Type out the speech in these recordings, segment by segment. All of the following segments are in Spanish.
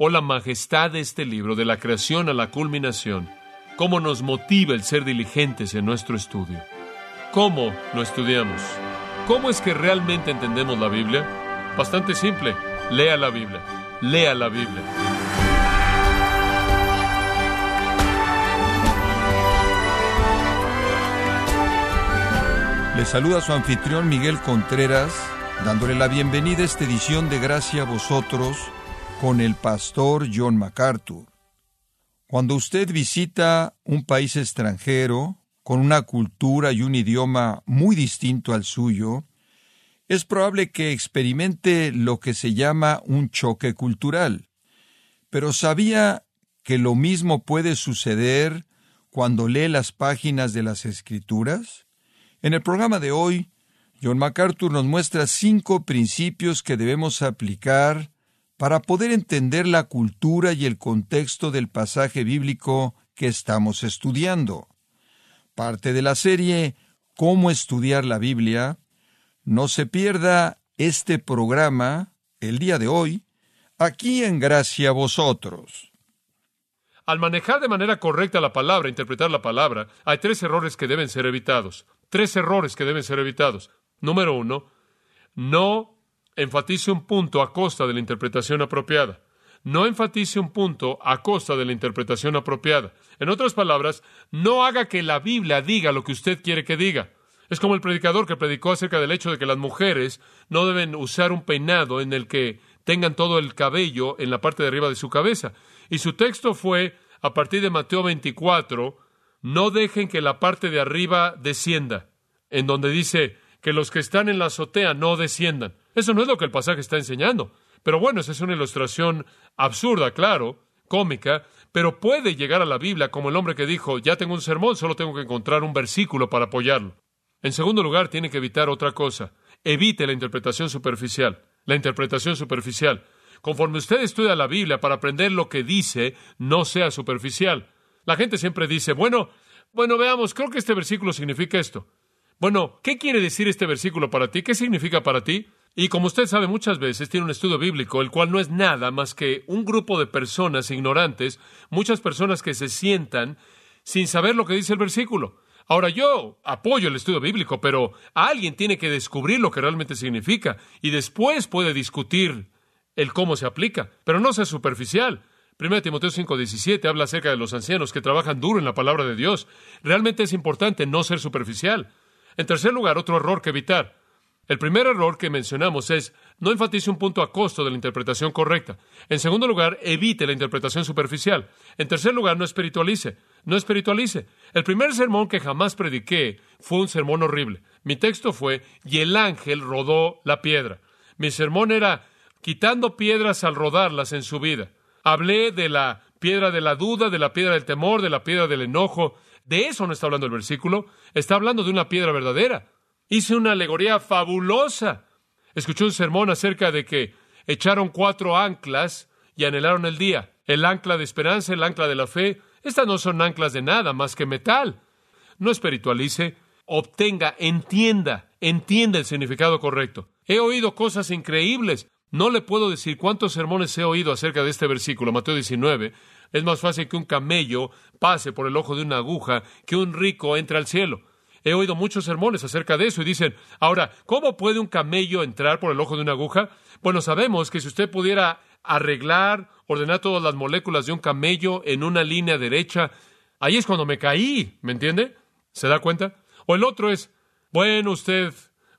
o la majestad de este libro, de la creación a la culminación, cómo nos motiva el ser diligentes en nuestro estudio. ¿Cómo lo estudiamos? ¿Cómo es que realmente entendemos la Biblia? Bastante simple, lea la Biblia, lea la Biblia. Le saluda su anfitrión Miguel Contreras, dándole la bienvenida a esta edición de Gracia a vosotros con el pastor John MacArthur. Cuando usted visita un país extranjero, con una cultura y un idioma muy distinto al suyo, es probable que experimente lo que se llama un choque cultural. Pero ¿sabía que lo mismo puede suceder cuando lee las páginas de las Escrituras? En el programa de hoy, John MacArthur nos muestra cinco principios que debemos aplicar para poder entender la cultura y el contexto del pasaje bíblico que estamos estudiando. Parte de la serie Cómo estudiar la Biblia. No se pierda este programa el día de hoy, aquí en Gracia Vosotros. Al manejar de manera correcta la palabra, interpretar la palabra, hay tres errores que deben ser evitados. Tres errores que deben ser evitados. Número uno, no enfatice un punto a costa de la interpretación apropiada. No enfatice un punto a costa de la interpretación apropiada. En otras palabras, no haga que la Biblia diga lo que usted quiere que diga. Es como el predicador que predicó acerca del hecho de que las mujeres no deben usar un peinado en el que tengan todo el cabello en la parte de arriba de su cabeza. Y su texto fue, a partir de Mateo 24, no dejen que la parte de arriba descienda, en donde dice que los que están en la azotea no desciendan. Eso no es lo que el pasaje está enseñando. Pero bueno, esa es una ilustración absurda, claro, cómica, pero puede llegar a la Biblia como el hombre que dijo, ya tengo un sermón, solo tengo que encontrar un versículo para apoyarlo. En segundo lugar, tiene que evitar otra cosa. Evite la interpretación superficial. La interpretación superficial. Conforme usted estudia la Biblia para aprender lo que dice, no sea superficial. La gente siempre dice, bueno, bueno, veamos, creo que este versículo significa esto. Bueno, ¿qué quiere decir este versículo para ti? ¿Qué significa para ti? Y como usted sabe, muchas veces tiene un estudio bíblico, el cual no es nada más que un grupo de personas ignorantes, muchas personas que se sientan sin saber lo que dice el versículo. Ahora yo apoyo el estudio bíblico, pero alguien tiene que descubrir lo que realmente significa y después puede discutir el cómo se aplica, pero no sea superficial. 1 Timoteo 5:17 habla acerca de los ancianos que trabajan duro en la palabra de Dios. Realmente es importante no ser superficial. En tercer lugar, otro error que evitar. El primer error que mencionamos es no enfatice un punto a costo de la interpretación correcta. En segundo lugar, evite la interpretación superficial. En tercer lugar, no espiritualice. No espiritualice. El primer sermón que jamás prediqué fue un sermón horrible. Mi texto fue y el ángel rodó la piedra. Mi sermón era quitando piedras al rodarlas en su vida. Hablé de la piedra de la duda, de la piedra del temor, de la piedra del enojo. De eso no está hablando el versículo. Está hablando de una piedra verdadera. Hice una alegoría fabulosa. Escuché un sermón acerca de que echaron cuatro anclas y anhelaron el día. El ancla de esperanza, el ancla de la fe. Estas no son anclas de nada más que metal. No espiritualice, obtenga, entienda, entienda el significado correcto. He oído cosas increíbles. No le puedo decir cuántos sermones he oído acerca de este versículo, Mateo 19. Es más fácil que un camello pase por el ojo de una aguja que un rico entre al cielo. He oído muchos sermones acerca de eso y dicen, ahora, ¿cómo puede un camello entrar por el ojo de una aguja? Bueno, sabemos que si usted pudiera arreglar, ordenar todas las moléculas de un camello en una línea derecha, ahí es cuando me caí, ¿me entiende? ¿Se da cuenta? O el otro es, bueno, usted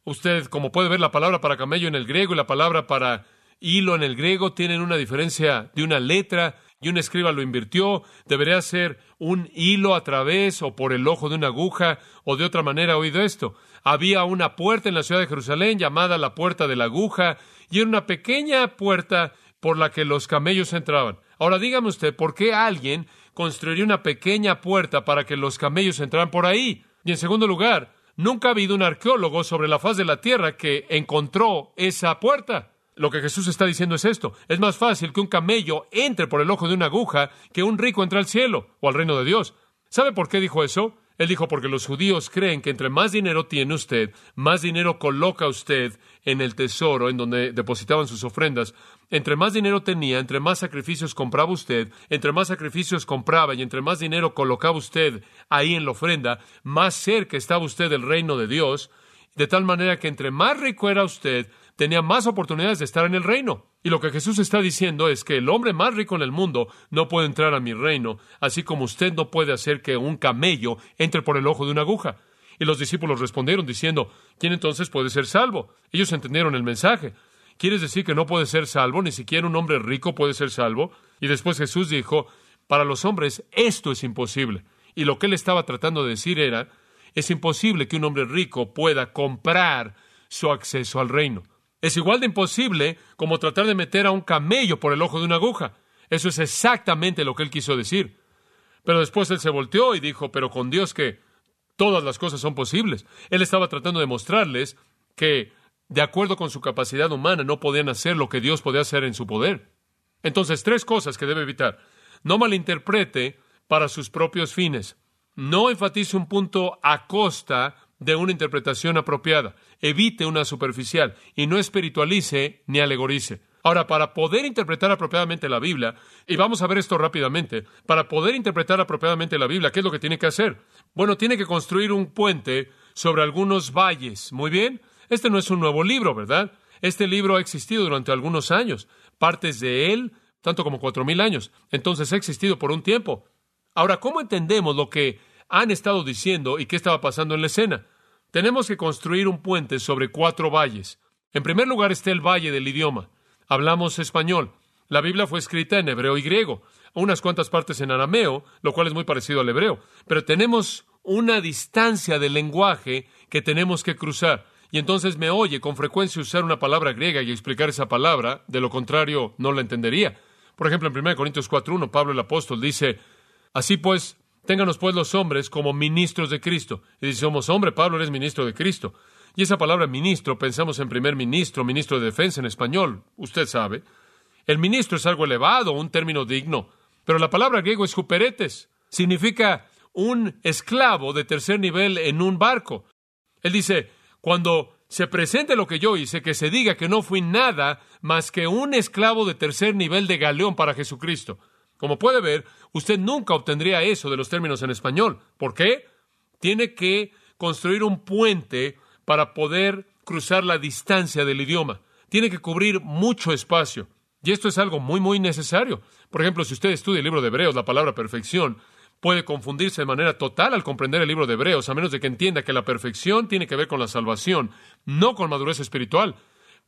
Usted, como puede ver, la palabra para camello en el griego y la palabra para hilo en el griego tienen una diferencia de una letra y un escriba lo invirtió. Debería ser un hilo a través o por el ojo de una aguja o de otra manera. oído esto. Había una puerta en la ciudad de Jerusalén llamada la puerta de la aguja y era una pequeña puerta por la que los camellos entraban. Ahora dígame usted, ¿por qué alguien construiría una pequeña puerta para que los camellos entraran por ahí? Y en segundo lugar, Nunca ha habido un arqueólogo sobre la faz de la tierra que encontró esa puerta. Lo que Jesús está diciendo es esto. Es más fácil que un camello entre por el ojo de una aguja que un rico entre al cielo o al reino de Dios. ¿Sabe por qué dijo eso? Él dijo, porque los judíos creen que entre más dinero tiene usted, más dinero coloca usted en el tesoro en donde depositaban sus ofrendas. Entre más dinero tenía, entre más sacrificios compraba usted, entre más sacrificios compraba y entre más dinero colocaba usted ahí en la ofrenda, más cerca estaba usted del reino de Dios, de tal manera que entre más rico era usted, tenía más oportunidades de estar en el reino. Y lo que Jesús está diciendo es que el hombre más rico en el mundo no puede entrar a mi reino, así como usted no puede hacer que un camello entre por el ojo de una aguja. Y los discípulos respondieron diciendo, ¿quién entonces puede ser salvo? Ellos entendieron el mensaje. ¿Quieres decir que no puede ser salvo? Ni siquiera un hombre rico puede ser salvo. Y después Jesús dijo, para los hombres esto es imposible. Y lo que él estaba tratando de decir era, es imposible que un hombre rico pueda comprar su acceso al reino. Es igual de imposible como tratar de meter a un camello por el ojo de una aguja. Eso es exactamente lo que él quiso decir. Pero después él se volteó y dijo, pero con Dios que todas las cosas son posibles. Él estaba tratando de mostrarles que, de acuerdo con su capacidad humana, no podían hacer lo que Dios podía hacer en su poder. Entonces, tres cosas que debe evitar. No malinterprete para sus propios fines. No enfatice un punto a costa de una interpretación apropiada. Evite una superficial y no espiritualice ni alegorice. Ahora, para poder interpretar apropiadamente la Biblia, y vamos a ver esto rápidamente, para poder interpretar apropiadamente la Biblia, ¿qué es lo que tiene que hacer? Bueno, tiene que construir un puente sobre algunos valles. Muy bien, este no es un nuevo libro, ¿verdad? Este libro ha existido durante algunos años, partes de él, tanto como cuatro mil años. Entonces ha existido por un tiempo. Ahora, ¿cómo entendemos lo que han estado diciendo y qué estaba pasando en la escena. Tenemos que construir un puente sobre cuatro valles. En primer lugar está el valle del idioma. Hablamos español. La Biblia fue escrita en hebreo y griego, unas cuantas partes en arameo, lo cual es muy parecido al hebreo. Pero tenemos una distancia del lenguaje que tenemos que cruzar. Y entonces me oye con frecuencia usar una palabra griega y explicar esa palabra, de lo contrario no la entendería. Por ejemplo, en 1 Corintios 4.1, Pablo el apóstol dice, Así pues, Ténganos pues los hombres como ministros de Cristo. Y si somos hombre, Pablo eres ministro de Cristo. Y esa palabra ministro, pensamos en primer ministro, ministro de defensa en español, usted sabe. El ministro es algo elevado, un término digno. Pero la palabra griego es juperetes. Significa un esclavo de tercer nivel en un barco. Él dice, cuando se presente lo que yo hice, que se diga que no fui nada más que un esclavo de tercer nivel de galeón para Jesucristo. Como puede ver, usted nunca obtendría eso de los términos en español. ¿Por qué? Tiene que construir un puente para poder cruzar la distancia del idioma. Tiene que cubrir mucho espacio. Y esto es algo muy, muy necesario. Por ejemplo, si usted estudia el libro de Hebreos, la palabra perfección puede confundirse de manera total al comprender el libro de Hebreos, a menos de que entienda que la perfección tiene que ver con la salvación, no con madurez espiritual.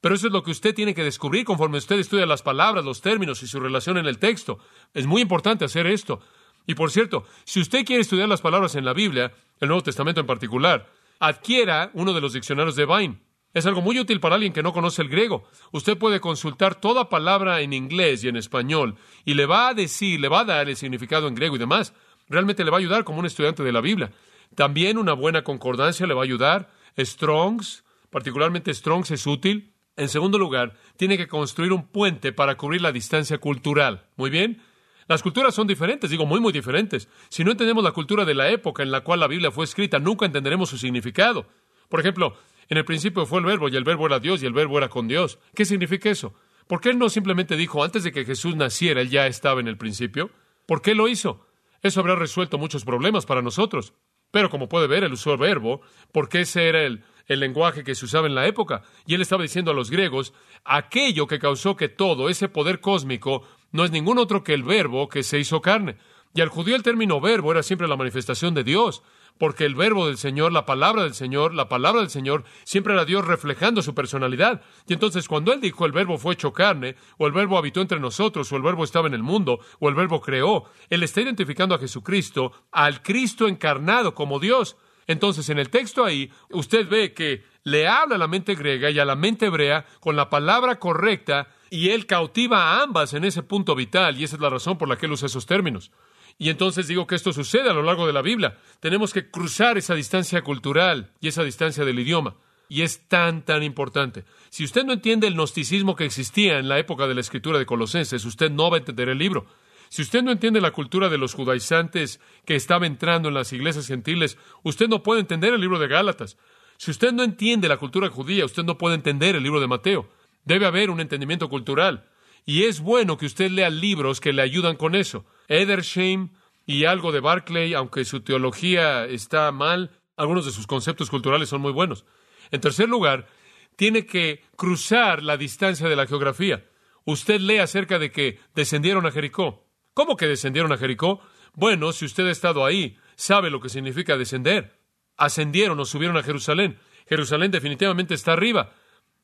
Pero eso es lo que usted tiene que descubrir conforme usted estudia las palabras, los términos y su relación en el texto. Es muy importante hacer esto. Y por cierto, si usted quiere estudiar las palabras en la Biblia, el Nuevo Testamento en particular, adquiera uno de los diccionarios de Vine. Es algo muy útil para alguien que no conoce el griego. Usted puede consultar toda palabra en inglés y en español y le va a decir, le va a dar el significado en griego y demás. Realmente le va a ayudar como un estudiante de la Biblia. También una buena concordancia le va a ayudar. Strongs, particularmente Strongs es útil. En segundo lugar, tiene que construir un puente para cubrir la distancia cultural. Muy bien. Las culturas son diferentes, digo muy, muy diferentes. Si no entendemos la cultura de la época en la cual la Biblia fue escrita, nunca entenderemos su significado. Por ejemplo, en el principio fue el verbo y el verbo era Dios y el verbo era con Dios. ¿Qué significa eso? ¿Por qué él no simplemente dijo antes de que Jesús naciera, él ya estaba en el principio? ¿Por qué lo hizo? Eso habrá resuelto muchos problemas para nosotros. Pero como puede ver, él usó el verbo porque ese era el el lenguaje que se usaba en la época. Y él estaba diciendo a los griegos, aquello que causó que todo ese poder cósmico no es ningún otro que el verbo que se hizo carne. Y al judío el término verbo era siempre la manifestación de Dios, porque el verbo del Señor, la palabra del Señor, la palabra del Señor, siempre era Dios reflejando su personalidad. Y entonces cuando él dijo el verbo fue hecho carne, o el verbo habitó entre nosotros, o el verbo estaba en el mundo, o el verbo creó, él está identificando a Jesucristo, al Cristo encarnado como Dios. Entonces, en el texto ahí, usted ve que le habla a la mente griega y a la mente hebrea con la palabra correcta y él cautiva a ambas en ese punto vital y esa es la razón por la que él usa esos términos. Y entonces digo que esto sucede a lo largo de la Biblia. Tenemos que cruzar esa distancia cultural y esa distancia del idioma. Y es tan, tan importante. Si usted no entiende el gnosticismo que existía en la época de la escritura de Colosenses, usted no va a entender el libro. Si usted no entiende la cultura de los judaizantes que estaba entrando en las iglesias gentiles, usted no puede entender el libro de Gálatas. Si usted no entiende la cultura judía, usted no puede entender el libro de Mateo. Debe haber un entendimiento cultural. Y es bueno que usted lea libros que le ayudan con eso. Edersheim y algo de Barclay, aunque su teología está mal, algunos de sus conceptos culturales son muy buenos. En tercer lugar, tiene que cruzar la distancia de la geografía. Usted lee acerca de que descendieron a Jericó. ¿Cómo que descendieron a Jericó? Bueno, si usted ha estado ahí, sabe lo que significa descender. Ascendieron o subieron a Jerusalén. Jerusalén definitivamente está arriba.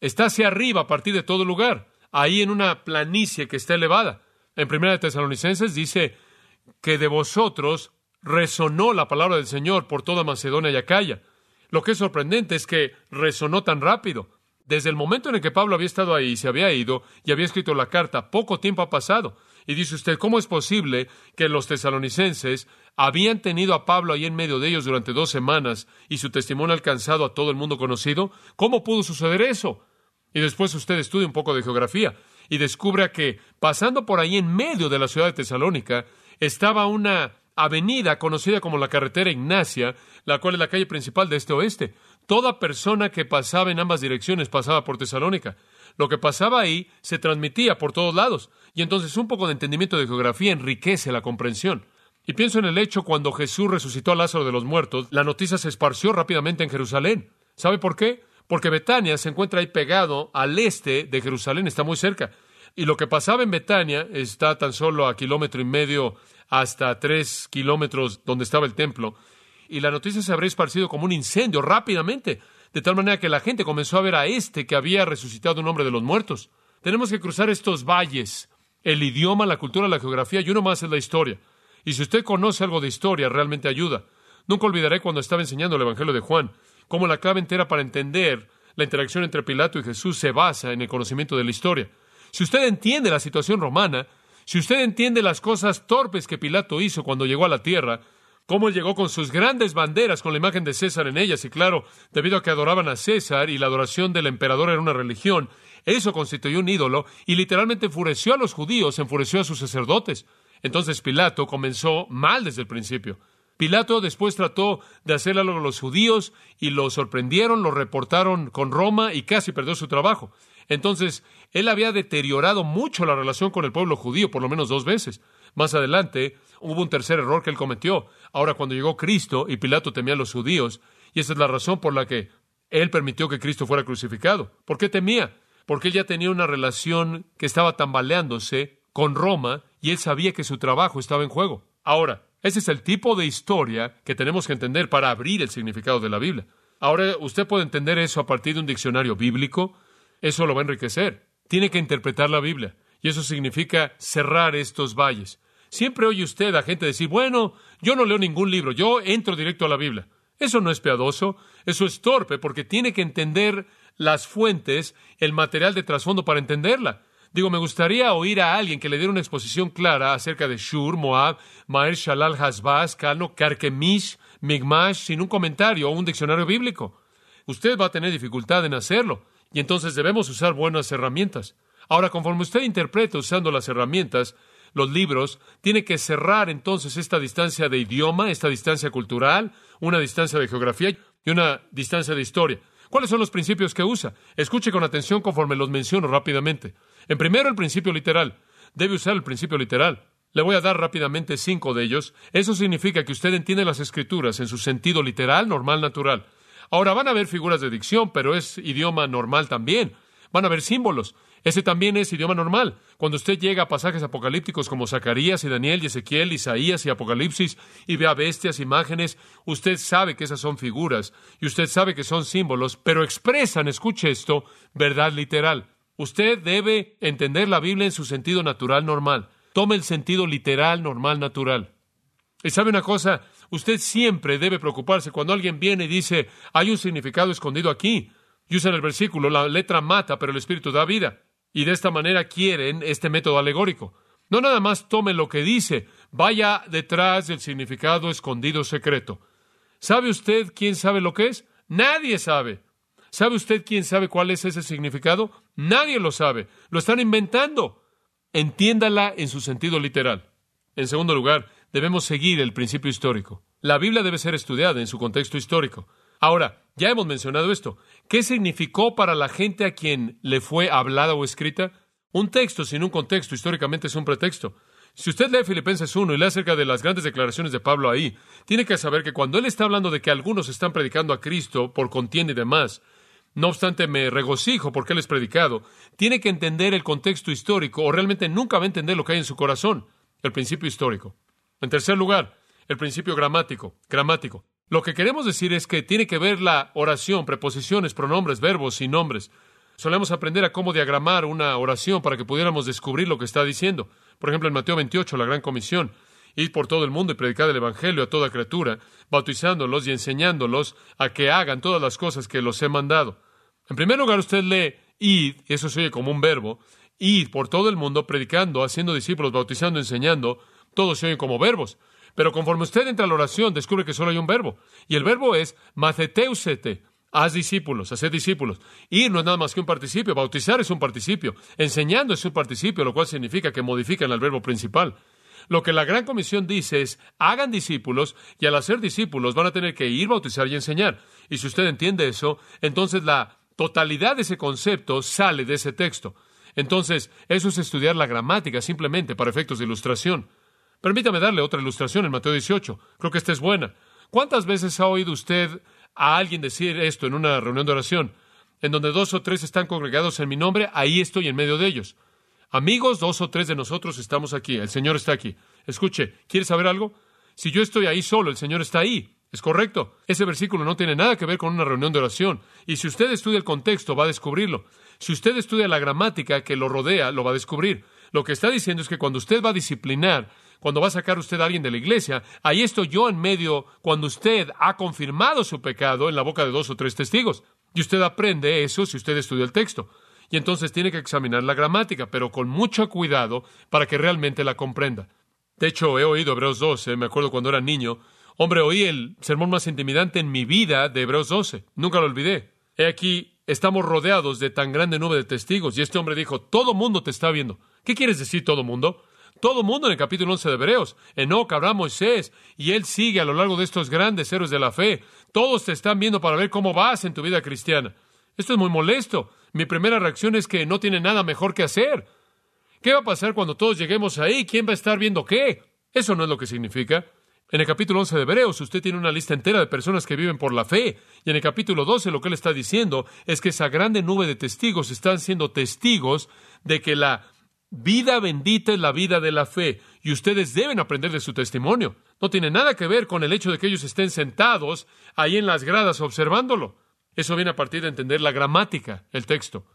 Está hacia arriba a partir de todo lugar, ahí en una planicie que está elevada. En Primera de Tesalonicenses dice que de vosotros resonó la palabra del Señor por toda Macedonia y Acaya. Lo que es sorprendente es que resonó tan rápido. Desde el momento en el que Pablo había estado ahí, se había ido y había escrito la carta, poco tiempo ha pasado. Y dice usted, ¿cómo es posible que los tesalonicenses habían tenido a Pablo ahí en medio de ellos durante dos semanas y su testimonio alcanzado a todo el mundo conocido? ¿Cómo pudo suceder eso? Y después usted estudia un poco de geografía y descubre que pasando por ahí en medio de la ciudad de Tesalónica estaba una avenida conocida como la carretera Ignacia, la cual es la calle principal de este oeste. Toda persona que pasaba en ambas direcciones pasaba por Tesalónica. Lo que pasaba ahí se transmitía por todos lados. Y entonces un poco de entendimiento de geografía enriquece la comprensión. Y pienso en el hecho cuando Jesús resucitó a Lázaro de los muertos, la noticia se esparció rápidamente en Jerusalén. ¿Sabe por qué? Porque Betania se encuentra ahí pegado al este de Jerusalén, está muy cerca. Y lo que pasaba en Betania está tan solo a kilómetro y medio hasta tres kilómetros donde estaba el templo. Y la noticia se habría esparcido como un incendio rápidamente, de tal manera que la gente comenzó a ver a este que había resucitado un hombre de los muertos. Tenemos que cruzar estos valles el idioma, la cultura, la geografía y uno más es la historia. Y si usted conoce algo de historia, realmente ayuda. Nunca olvidaré cuando estaba enseñando el Evangelio de Juan, cómo la clave entera para entender la interacción entre Pilato y Jesús se basa en el conocimiento de la historia. Si usted entiende la situación romana, si usted entiende las cosas torpes que Pilato hizo cuando llegó a la tierra, cómo llegó con sus grandes banderas con la imagen de César en ellas, y claro, debido a que adoraban a César y la adoración del emperador era una religión, eso constituyó un ídolo y literalmente enfureció a los judíos, enfureció a sus sacerdotes. Entonces Pilato comenzó mal desde el principio. Pilato después trató de hacer algo a los judíos y lo sorprendieron, lo reportaron con Roma y casi perdió su trabajo. Entonces, él había deteriorado mucho la relación con el pueblo judío por lo menos dos veces. Más adelante hubo un tercer error que él cometió. Ahora, cuando llegó Cristo y Pilato temía a los judíos, y esa es la razón por la que él permitió que Cristo fuera crucificado. ¿Por qué temía? porque él ya tenía una relación que estaba tambaleándose con Roma y él sabía que su trabajo estaba en juego. Ahora, ese es el tipo de historia que tenemos que entender para abrir el significado de la Biblia. Ahora, usted puede entender eso a partir de un diccionario bíblico, eso lo va a enriquecer. Tiene que interpretar la Biblia, y eso significa cerrar estos valles. Siempre oye usted a gente decir, bueno, yo no leo ningún libro, yo entro directo a la Biblia. Eso no es piadoso, eso es torpe, porque tiene que entender las fuentes, el material de trasfondo para entenderla. Digo, me gustaría oír a alguien que le diera una exposición clara acerca de Shur, Moab, Maer Shalal Hasbaz, Kano, Karkemish, Migmash, sin un comentario o un diccionario bíblico. Usted va a tener dificultad en hacerlo, y entonces debemos usar buenas herramientas. Ahora, conforme usted interpreta usando las herramientas, los libros, tiene que cerrar entonces esta distancia de idioma, esta distancia cultural, una distancia de geografía y una distancia de historia. ¿Cuáles son los principios que usa? Escuche con atención conforme los menciono rápidamente. En primero, el principio literal. Debe usar el principio literal. Le voy a dar rápidamente cinco de ellos. Eso significa que usted entiende las escrituras en su sentido literal, normal, natural. Ahora van a haber figuras de dicción, pero es idioma normal también. Van a haber símbolos. Ese también es idioma normal. Cuando usted llega a pasajes apocalípticos como Zacarías y Daniel y Ezequiel, Isaías y Apocalipsis y ve bestias, imágenes, usted sabe que esas son figuras y usted sabe que son símbolos, pero expresan, escuche esto, verdad literal. Usted debe entender la Biblia en su sentido natural normal. Tome el sentido literal, normal, natural. Y sabe una cosa, usted siempre debe preocuparse cuando alguien viene y dice, hay un significado escondido aquí. Y usan el versículo, la letra mata, pero el espíritu da vida y de esta manera quieren este método alegórico. No nada más tome lo que dice, vaya detrás del significado escondido secreto. ¿Sabe usted quién sabe lo que es? Nadie sabe. ¿Sabe usted quién sabe cuál es ese significado? Nadie lo sabe. Lo están inventando. Entiéndala en su sentido literal. En segundo lugar, debemos seguir el principio histórico. La Biblia debe ser estudiada en su contexto histórico. Ahora, ya hemos mencionado esto. ¿Qué significó para la gente a quien le fue hablada o escrita? Un texto sin un contexto históricamente es un pretexto. Si usted lee Filipenses 1 y lee acerca de las grandes declaraciones de Pablo ahí, tiene que saber que cuando él está hablando de que algunos están predicando a Cristo por contienda y demás, no obstante me regocijo porque él es predicado, tiene que entender el contexto histórico o realmente nunca va a entender lo que hay en su corazón, el principio histórico. En tercer lugar, el principio gramático, gramático. Lo que queremos decir es que tiene que ver la oración, preposiciones, pronombres, verbos y nombres. Solemos aprender a cómo diagramar una oración para que pudiéramos descubrir lo que está diciendo. Por ejemplo, en Mateo 28, la gran comisión, ir por todo el mundo y predicar el Evangelio a toda criatura, bautizándolos y enseñándolos a que hagan todas las cosas que los he mandado. En primer lugar, usted lee id, y eso se oye como un verbo, id por todo el mundo, predicando, haciendo discípulos, bautizando, enseñando, todos se oyen como verbos. Pero conforme usted entra a la oración, descubre que solo hay un verbo. Y el verbo es maceteusete. Haz discípulos, hacer discípulos. Ir no es nada más que un participio. Bautizar es un participio. Enseñando es un participio, lo cual significa que modifican el verbo principal. Lo que la gran comisión dice es, hagan discípulos y al hacer discípulos van a tener que ir, bautizar y enseñar. Y si usted entiende eso, entonces la totalidad de ese concepto sale de ese texto. Entonces, eso es estudiar la gramática simplemente para efectos de ilustración. Permítame darle otra ilustración en Mateo 18. Creo que esta es buena. ¿Cuántas veces ha oído usted a alguien decir esto en una reunión de oración? En donde dos o tres están congregados en mi nombre, ahí estoy en medio de ellos. Amigos, dos o tres de nosotros estamos aquí. El Señor está aquí. Escuche, ¿quiere saber algo? Si yo estoy ahí solo, el Señor está ahí. Es correcto. Ese versículo no tiene nada que ver con una reunión de oración. Y si usted estudia el contexto, va a descubrirlo. Si usted estudia la gramática que lo rodea, lo va a descubrir. Lo que está diciendo es que cuando usted va a disciplinar cuando va a sacar usted a alguien de la iglesia, ahí estoy yo en medio cuando usted ha confirmado su pecado en la boca de dos o tres testigos. Y usted aprende eso si usted estudia el texto. Y entonces tiene que examinar la gramática, pero con mucho cuidado para que realmente la comprenda. De hecho, he oído Hebreos 12, me acuerdo cuando era niño. Hombre, oí el sermón más intimidante en mi vida de Hebreos 12. Nunca lo olvidé. He aquí, estamos rodeados de tan grande nube de testigos. Y este hombre dijo, todo mundo te está viendo. ¿Qué quieres decir todo mundo? Todo el mundo en el capítulo 11 de Hebreos. Enoch, Abraham, Moisés, y él sigue a lo largo de estos grandes héroes de la fe. Todos te están viendo para ver cómo vas en tu vida cristiana. Esto es muy molesto. Mi primera reacción es que no tiene nada mejor que hacer. ¿Qué va a pasar cuando todos lleguemos ahí? ¿Quién va a estar viendo qué? Eso no es lo que significa. En el capítulo 11 de Hebreos, usted tiene una lista entera de personas que viven por la fe. Y en el capítulo 12, lo que él está diciendo es que esa grande nube de testigos están siendo testigos de que la Vida bendita es la vida de la fe, y ustedes deben aprender de su testimonio. No tiene nada que ver con el hecho de que ellos estén sentados ahí en las gradas observándolo. Eso viene a partir de entender la gramática, el texto.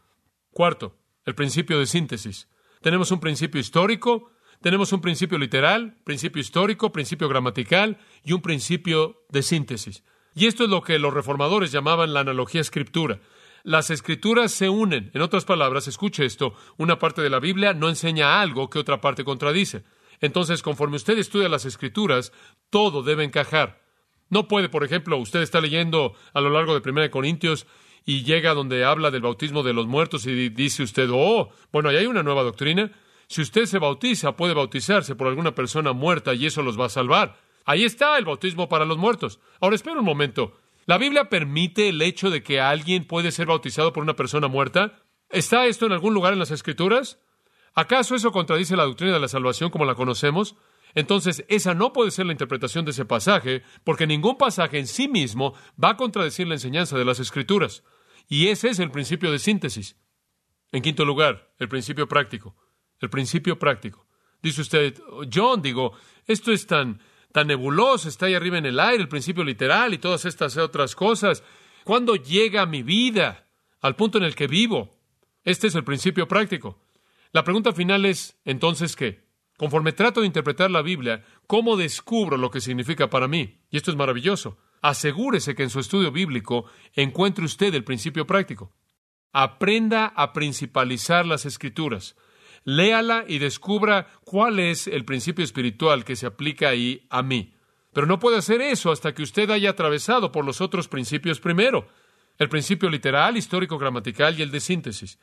Cuarto, el principio de síntesis. Tenemos un principio histórico, tenemos un principio literal, principio histórico, principio gramatical y un principio de síntesis. Y esto es lo que los reformadores llamaban la analogía escritura. Las escrituras se unen. En otras palabras, escuche esto, una parte de la Biblia no enseña algo que otra parte contradice. Entonces, conforme usted estudia las escrituras, todo debe encajar. No puede, por ejemplo, usted está leyendo a lo largo de 1 Corintios y llega donde habla del bautismo de los muertos y dice usted, oh, bueno, ahí hay una nueva doctrina. Si usted se bautiza, puede bautizarse por alguna persona muerta y eso los va a salvar. Ahí está el bautismo para los muertos. Ahora, espera un momento. ¿La Biblia permite el hecho de que alguien puede ser bautizado por una persona muerta? ¿Está esto en algún lugar en las Escrituras? ¿Acaso eso contradice la doctrina de la salvación como la conocemos? Entonces, esa no puede ser la interpretación de ese pasaje, porque ningún pasaje en sí mismo va a contradecir la enseñanza de las Escrituras. Y ese es el principio de síntesis. En quinto lugar, el principio práctico. El principio práctico. Dice usted, John, digo, esto es tan tan nebuloso, está ahí arriba en el aire, el principio literal y todas estas otras cosas. ¿Cuándo llega mi vida al punto en el que vivo? Este es el principio práctico. La pregunta final es, entonces, ¿qué? Conforme trato de interpretar la Biblia, ¿cómo descubro lo que significa para mí? Y esto es maravilloso. Asegúrese que en su estudio bíblico encuentre usted el principio práctico. Aprenda a principalizar las escrituras léala y descubra cuál es el principio espiritual que se aplica ahí a mí. Pero no puede hacer eso hasta que usted haya atravesado por los otros principios primero, el principio literal, histórico, gramatical y el de síntesis.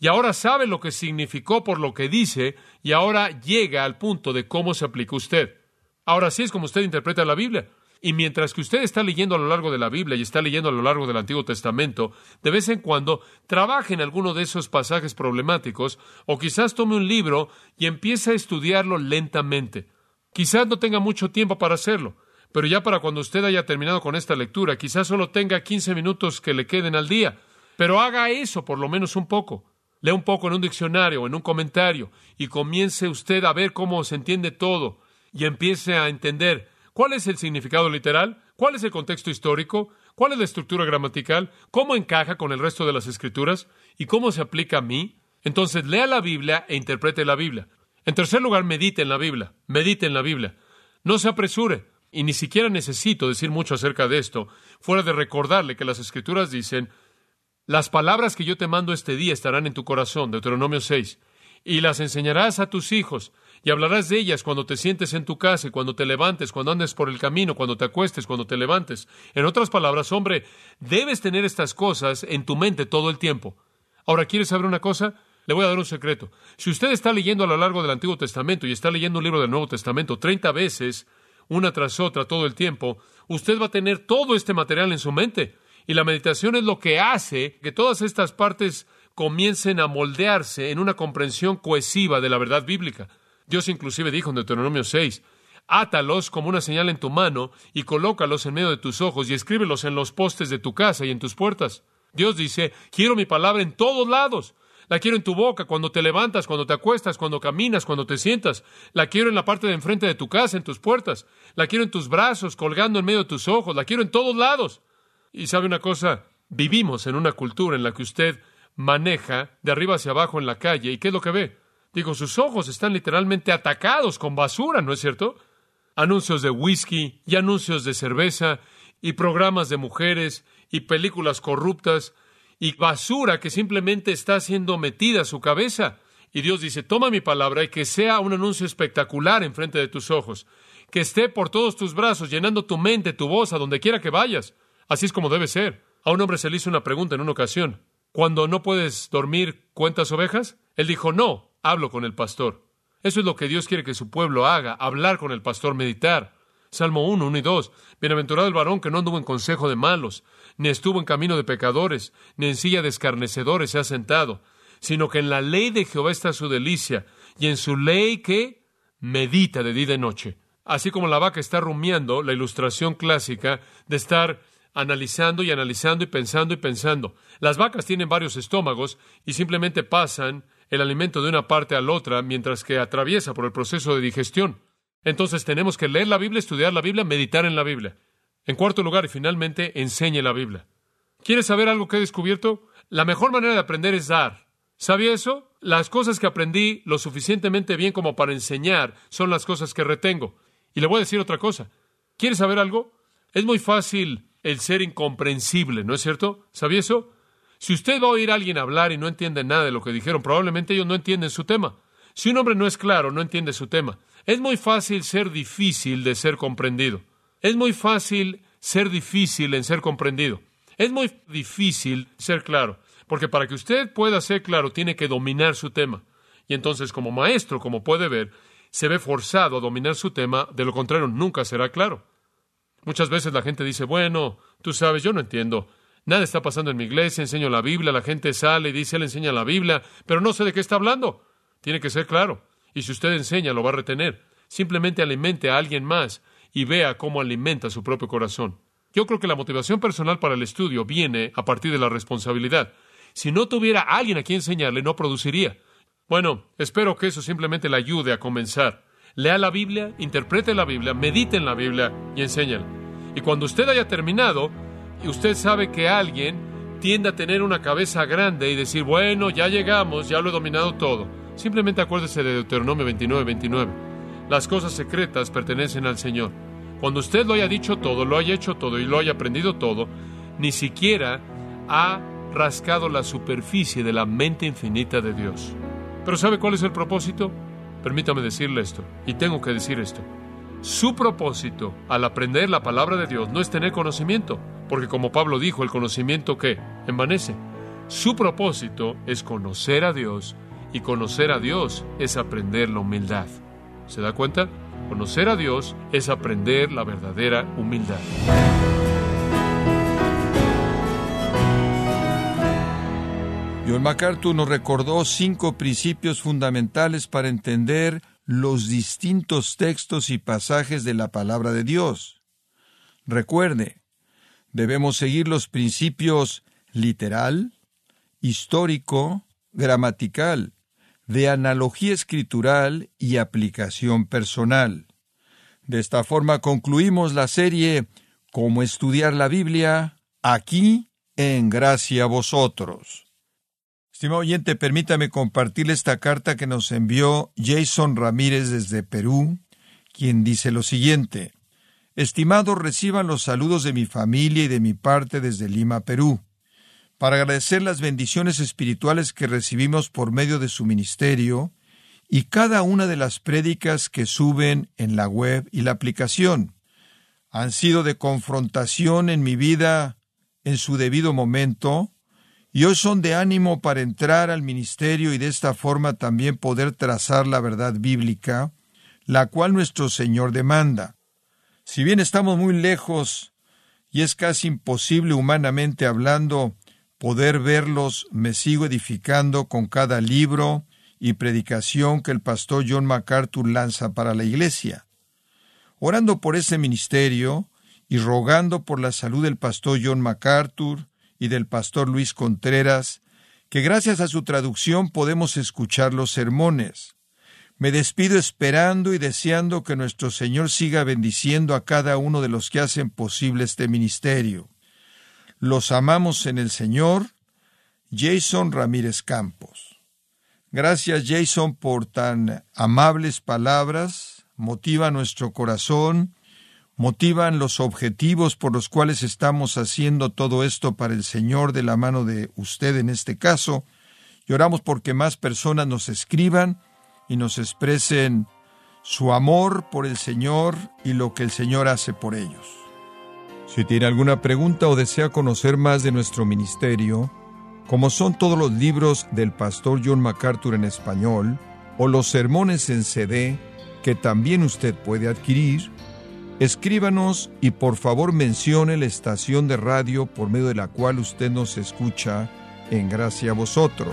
y ahora sabe lo que significó por lo que dice y ahora llega al punto de cómo se aplica usted. Ahora sí es como usted interpreta la Biblia. Y mientras que usted está leyendo a lo largo de la Biblia y está leyendo a lo largo del Antiguo Testamento, de vez en cuando trabaje en alguno de esos pasajes problemáticos o quizás tome un libro y empiece a estudiarlo lentamente. Quizás no tenga mucho tiempo para hacerlo, pero ya para cuando usted haya terminado con esta lectura, quizás solo tenga 15 minutos que le queden al día, pero haga eso por lo menos un poco. Lea un poco en un diccionario o en un comentario y comience usted a ver cómo se entiende todo y empiece a entender cuál es el significado literal, cuál es el contexto histórico, cuál es la estructura gramatical, cómo encaja con el resto de las escrituras y cómo se aplica a mí. Entonces lea la Biblia e interprete la Biblia. En tercer lugar, medite en la Biblia, medite en la Biblia. No se apresure, y ni siquiera necesito decir mucho acerca de esto, fuera de recordarle que las escrituras dicen las palabras que yo te mando este día estarán en tu corazón, Deuteronomio 6, y las enseñarás a tus hijos, y hablarás de ellas cuando te sientes en tu casa, y cuando te levantes, cuando andes por el camino, cuando te acuestes, cuando te levantes. En otras palabras, hombre, debes tener estas cosas en tu mente todo el tiempo. Ahora, ¿quieres saber una cosa? Le voy a dar un secreto. Si usted está leyendo a lo largo del Antiguo Testamento y está leyendo un libro del Nuevo Testamento 30 veces, una tras otra, todo el tiempo, usted va a tener todo este material en su mente. Y la meditación es lo que hace que todas estas partes comiencen a moldearse en una comprensión cohesiva de la verdad bíblica. Dios inclusive dijo en Deuteronomio 6, átalos como una señal en tu mano y colócalos en medio de tus ojos y escríbelos en los postes de tu casa y en tus puertas. Dios dice, quiero mi palabra en todos lados. La quiero en tu boca, cuando te levantas, cuando te acuestas, cuando caminas, cuando te sientas. La quiero en la parte de enfrente de tu casa, en tus puertas. La quiero en tus brazos, colgando en medio de tus ojos. La quiero en todos lados. Y sabe una cosa, vivimos en una cultura en la que usted maneja de arriba hacia abajo en la calle y ¿qué es lo que ve? Digo, sus ojos están literalmente atacados con basura, ¿no es cierto? Anuncios de whisky y anuncios de cerveza y programas de mujeres y películas corruptas y basura que simplemente está siendo metida a su cabeza. Y Dios dice, toma mi palabra y que sea un anuncio espectacular enfrente de tus ojos, que esté por todos tus brazos, llenando tu mente, tu voz, a donde quiera que vayas. Así es como debe ser. A un hombre se le hizo una pregunta en una ocasión. Cuando no puedes dormir, ¿cuentas ovejas? Él dijo, no, hablo con el pastor. Eso es lo que Dios quiere que su pueblo haga, hablar con el pastor, meditar. Salmo 1, 1 y 2. Bienaventurado el varón que no anduvo en consejo de malos, ni estuvo en camino de pecadores, ni en silla de escarnecedores se ha sentado, sino que en la ley de Jehová está su delicia, y en su ley que medita de día y de noche. Así como la vaca está rumiando, la ilustración clásica de estar analizando y analizando y pensando y pensando. Las vacas tienen varios estómagos y simplemente pasan el alimento de una parte a la otra mientras que atraviesa por el proceso de digestión. Entonces tenemos que leer la Biblia, estudiar la Biblia, meditar en la Biblia. En cuarto lugar y finalmente, enseñe la Biblia. ¿Quieres saber algo que he descubierto? La mejor manera de aprender es dar. ¿Sabía eso? Las cosas que aprendí lo suficientemente bien como para enseñar son las cosas que retengo. Y le voy a decir otra cosa. ¿Quieres saber algo? Es muy fácil el ser incomprensible, ¿no es cierto? ¿Sabía eso? Si usted va a oír a alguien hablar y no entiende nada de lo que dijeron, probablemente ellos no entienden su tema. Si un hombre no es claro, no entiende su tema. Es muy fácil ser difícil de ser comprendido. Es muy fácil ser difícil en ser comprendido. Es muy difícil ser claro, porque para que usted pueda ser claro tiene que dominar su tema. Y entonces como maestro, como puede ver, se ve forzado a dominar su tema, de lo contrario nunca será claro. Muchas veces la gente dice, bueno, tú sabes, yo no entiendo. Nada está pasando en mi iglesia, enseño la Biblia, la gente sale y dice, él enseña la Biblia, pero no sé de qué está hablando. Tiene que ser claro. Y si usted enseña, lo va a retener. Simplemente alimente a alguien más y vea cómo alimenta su propio corazón. Yo creo que la motivación personal para el estudio viene a partir de la responsabilidad. Si no tuviera alguien a quien enseñarle, no produciría. Bueno, espero que eso simplemente le ayude a comenzar. Lea la Biblia, interprete la Biblia, medite en la Biblia y enséñala. Y cuando usted haya terminado, y usted sabe que alguien tiende a tener una cabeza grande y decir, bueno, ya llegamos, ya lo he dominado todo. Simplemente acuérdese de Deuteronomio 29, 29. Las cosas secretas pertenecen al Señor. Cuando usted lo haya dicho todo, lo haya hecho todo y lo haya aprendido todo, ni siquiera ha rascado la superficie de la mente infinita de Dios. Pero ¿sabe cuál es el propósito? Permítame decirle esto, y tengo que decir esto. Su propósito al aprender la palabra de Dios no es tener conocimiento, porque como Pablo dijo, el conocimiento que envanece. Su propósito es conocer a Dios y conocer a Dios es aprender la humildad. ¿Se da cuenta? Conocer a Dios es aprender la verdadera humildad. John MacArthur nos recordó cinco principios fundamentales para entender los distintos textos y pasajes de la palabra de Dios. Recuerde, debemos seguir los principios literal, histórico, gramatical, de analogía escritural y aplicación personal. De esta forma concluimos la serie Cómo estudiar la Biblia aquí en Gracia a Vosotros. Estimado oyente, permítame compartirle esta carta que nos envió Jason Ramírez desde Perú, quien dice lo siguiente. Estimado, reciban los saludos de mi familia y de mi parte desde Lima, Perú, para agradecer las bendiciones espirituales que recibimos por medio de su ministerio y cada una de las prédicas que suben en la web y la aplicación. Han sido de confrontación en mi vida en su debido momento, y hoy son de ánimo para entrar al ministerio y de esta forma también poder trazar la verdad bíblica, la cual nuestro Señor demanda. Si bien estamos muy lejos y es casi imposible humanamente hablando poder verlos, me sigo edificando con cada libro y predicación que el pastor John MacArthur lanza para la iglesia. Orando por ese ministerio y rogando por la salud del pastor John MacArthur, y del pastor Luis Contreras, que gracias a su traducción podemos escuchar los sermones. Me despido esperando y deseando que nuestro Señor siga bendiciendo a cada uno de los que hacen posible este ministerio. Los amamos en el Señor. Jason Ramírez Campos. Gracias Jason por tan amables palabras, motiva nuestro corazón motivan los objetivos por los cuales estamos haciendo todo esto para el Señor de la mano de usted en este caso. Y oramos porque más personas nos escriban y nos expresen su amor por el Señor y lo que el Señor hace por ellos. Si tiene alguna pregunta o desea conocer más de nuestro ministerio, como son todos los libros del pastor John MacArthur en español, o los sermones en CD que también usted puede adquirir, Escríbanos y por favor mencione la estación de radio por medio de la cual usted nos escucha en gracia a vosotros.